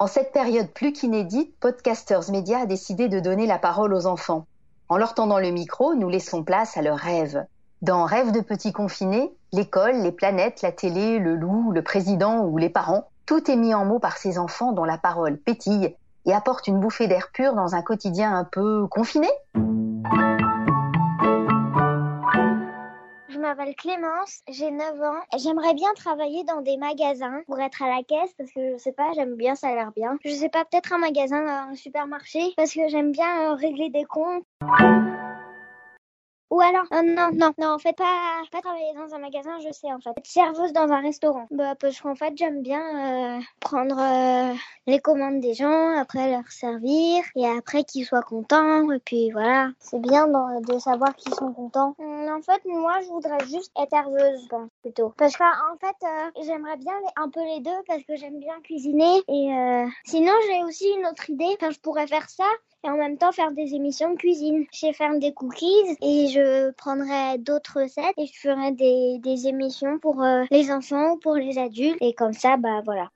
En cette période plus qu'inédite, Podcasters Media a décidé de donner la parole aux enfants. En leur tendant le micro, nous laissons place à leurs rêves. Dans Rêves de petits confinés, l'école, les planètes, la télé, le loup, le président ou les parents, tout est mis en mots par ces enfants dont la parole pétille et apporte une bouffée d'air pur dans un quotidien un peu confiné. Je m'appelle Clémence, j'ai 9 ans. J'aimerais bien travailler dans des magasins pour être à la caisse parce que je sais pas, j'aime bien, ça a l'air bien. Je sais pas, peut-être un magasin, un supermarché parce que j'aime bien euh, régler des comptes. Ou alors, euh, non, non, non, en fait, pas, pas travailler dans un magasin, je sais, en fait. Être serveuse dans un restaurant. Bah, parce qu'en fait, j'aime bien euh, prendre euh, les commandes des gens, après leur servir, et après qu'ils soient contents, et puis voilà. C'est bien de, de savoir qu'ils sont contents. Hum, en fait, moi, je voudrais juste être serveuse, je plutôt. Parce que, en fait, j'aimerais bien un peu les deux, parce que j'aime bien cuisiner, et sinon, j'ai aussi une autre idée. Enfin, je pourrais faire ça, et en même temps faire des émissions de cuisine. Je sais faire des cookies et je prendrai d'autres recettes et je ferai des, des émissions pour euh, les enfants ou pour les adultes et comme ça, bah voilà.